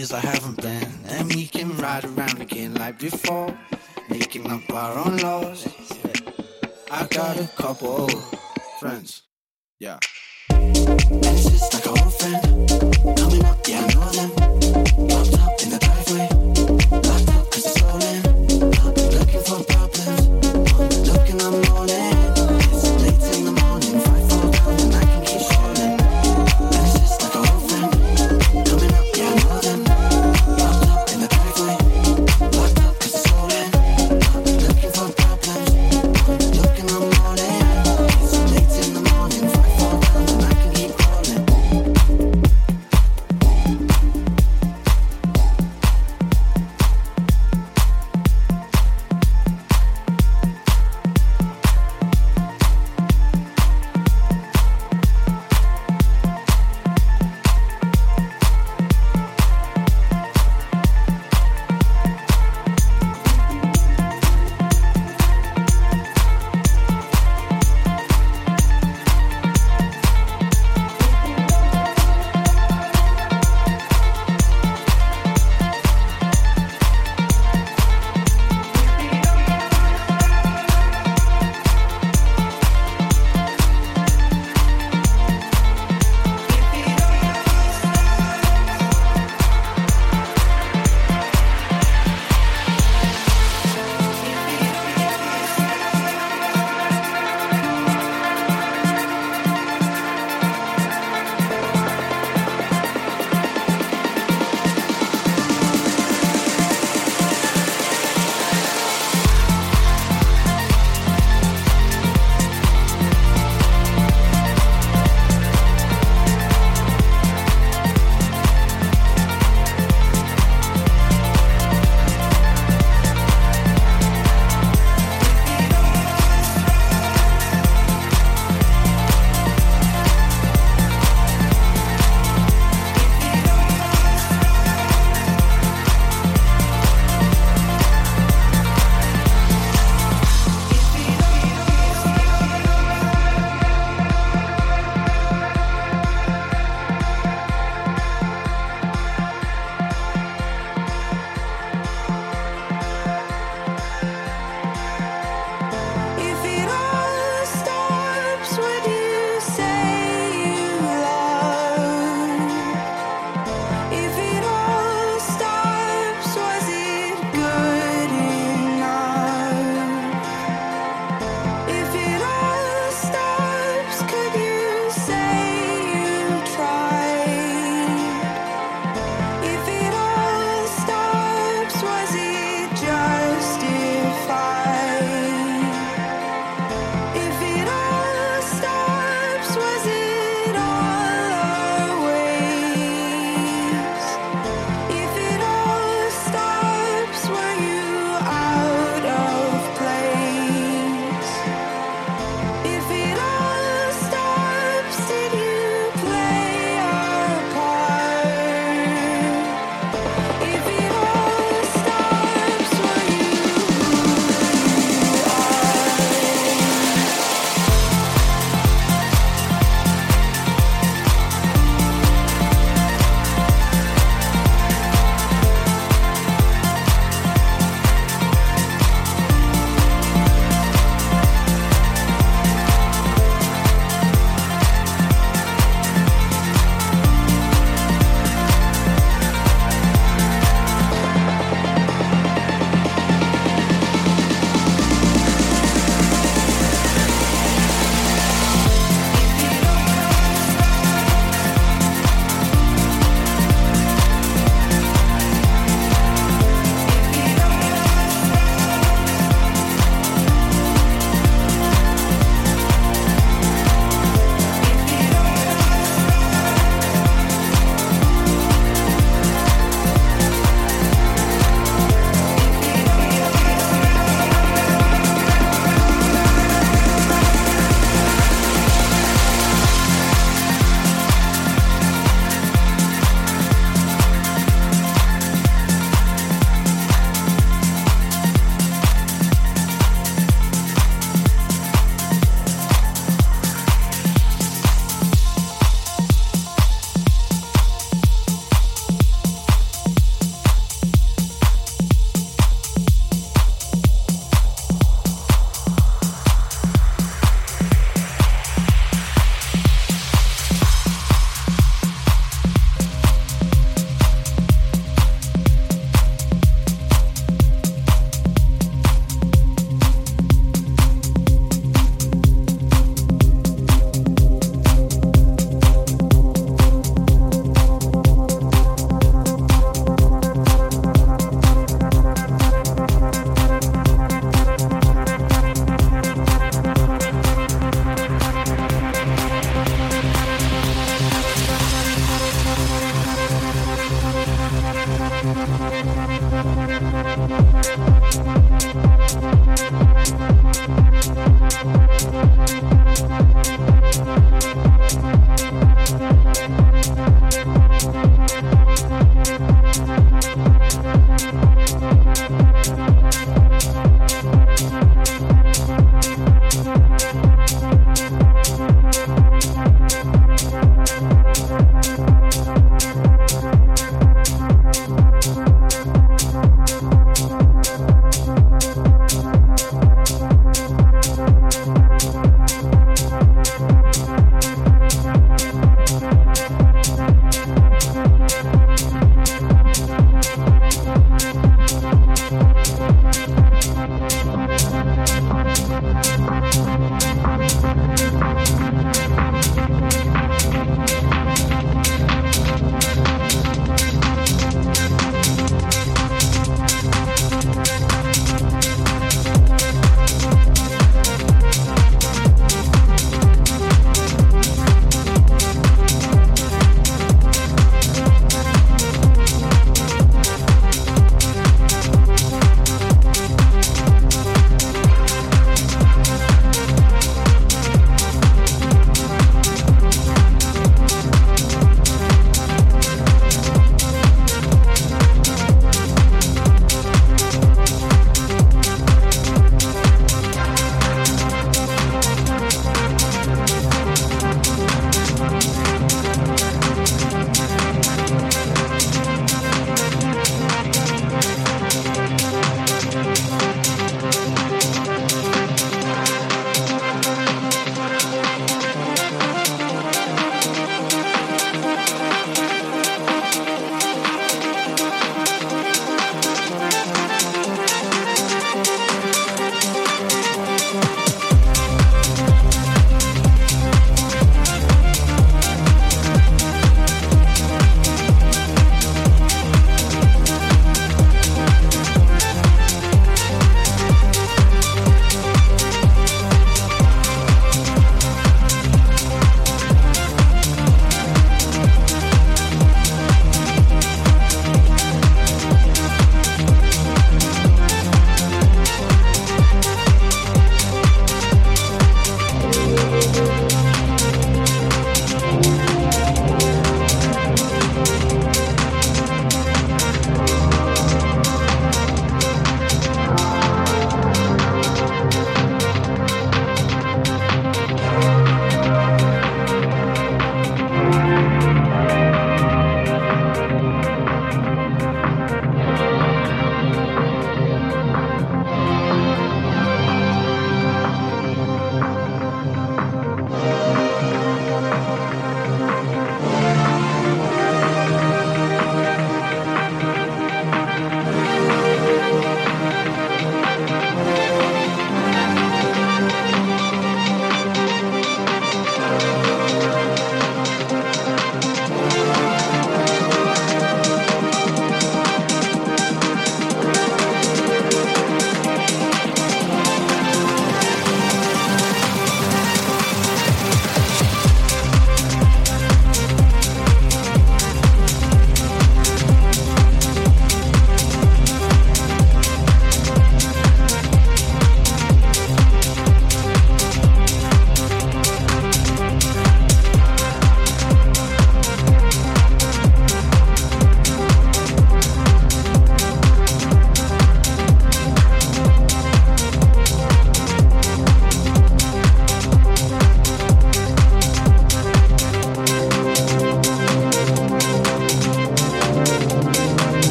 I have